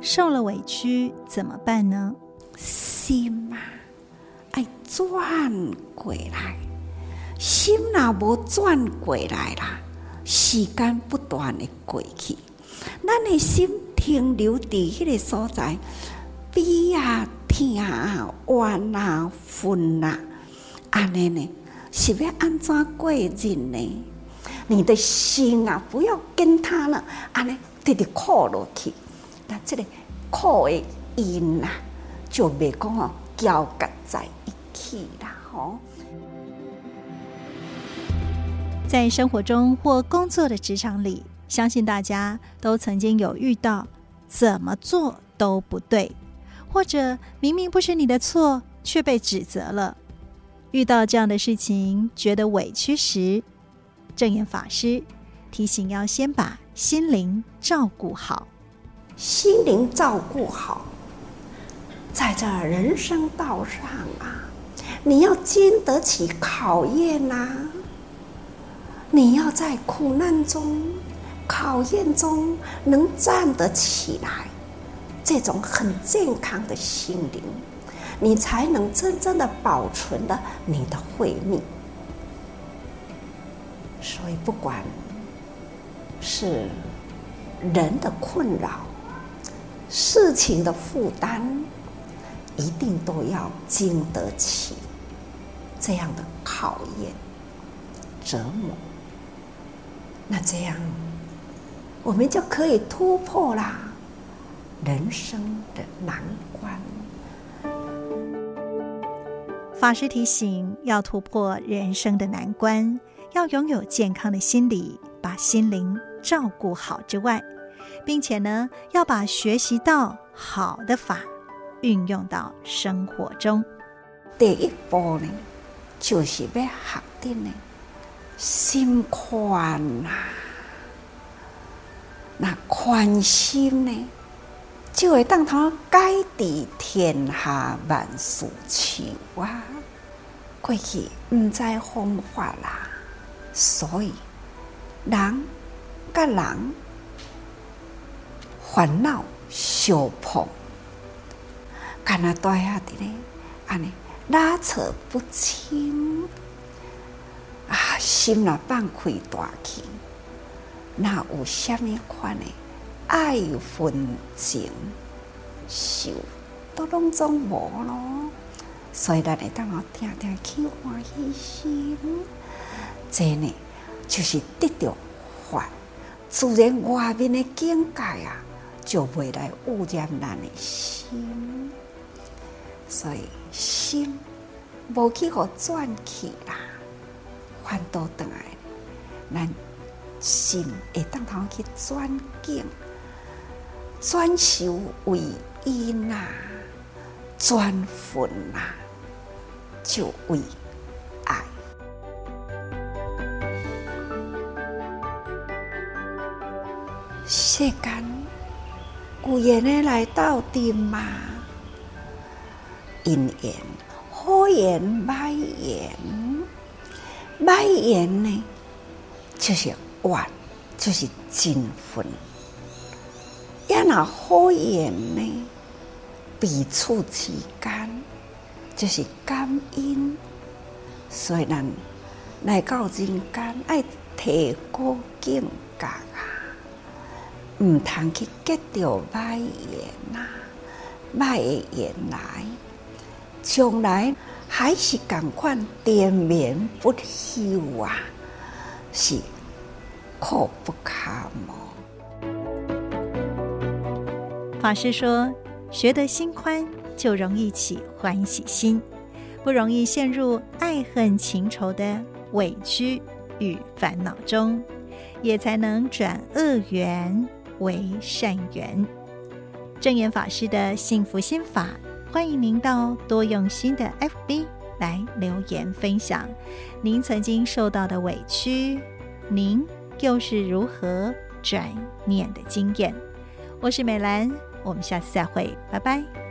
受了委屈怎么办呢？心啊，爱转过来，心若无转过来啦，时间不断的过去，咱的心停留在迄个所在，悲啊、痛啊、怨啊、愤啊，安尼呢，是要安怎过日呢？你的心啊，不要跟他了，安尼直直靠落去，那这个苦的因啊，就别讲哦，交结在一起啦，吼。在生活中或工作的职场里，相信大家都曾经有遇到怎么做都不对，或者明明不是你的错，却被指责了。遇到这样的事情，觉得委屈时，正言法师提醒要先把心灵照顾好。心灵照顾好，在这人生道上啊，你要经得起考验呐。你要在苦难中、考验中能站得起来，这种很健康的心灵，你才能真正的保存了你的慧命。所以，不管是人的困扰、事情的负担，一定都要经得起这样的考验、折磨。那这样，我们就可以突破啦人生的难关。法师提醒，要突破人生的难关。要拥有健康的心理，把心灵照顾好之外，并且呢，要把学习到好的法运用到生活中。第一步呢，就是要学的呢，心宽呐。那宽心呢，就会当他改治天下万事求啊。过去唔知方法啦。所以，人跟人烦恼小破，干那对下的呢？安尼拉扯不清啊，心若放开大去，那有虾米款的爱恨情仇都拢总无咯。所以咱会当我听听去欢喜心。这呢，就是得到法，自然外面的境界啊，就未来污染咱的心。所以心无去互转去啦，反倒转来，咱心会当通去转境，转修为因啊，转分啊，就为爱。世间有缘的来斗阵嘛，因缘好缘歹缘，歹缘呢就是怨，就是憎恨；要那好缘呢，彼此之间就是感恩。所以咱来到人间，爱提高境界啊！唔通去结着歹缘呐，歹缘来，将来还是共款连绵不休啊，是苦不堪言。法师说：“学得心宽，就容易起欢喜心，不容易陷入爱恨情仇的委屈与烦恼中，也才能转恶缘。”为善缘，正言法师的幸福心法，欢迎您到多用心的 FB 来留言分享您曾经受到的委屈，您又是如何转念的经验。我是美兰，我们下次再会，拜拜。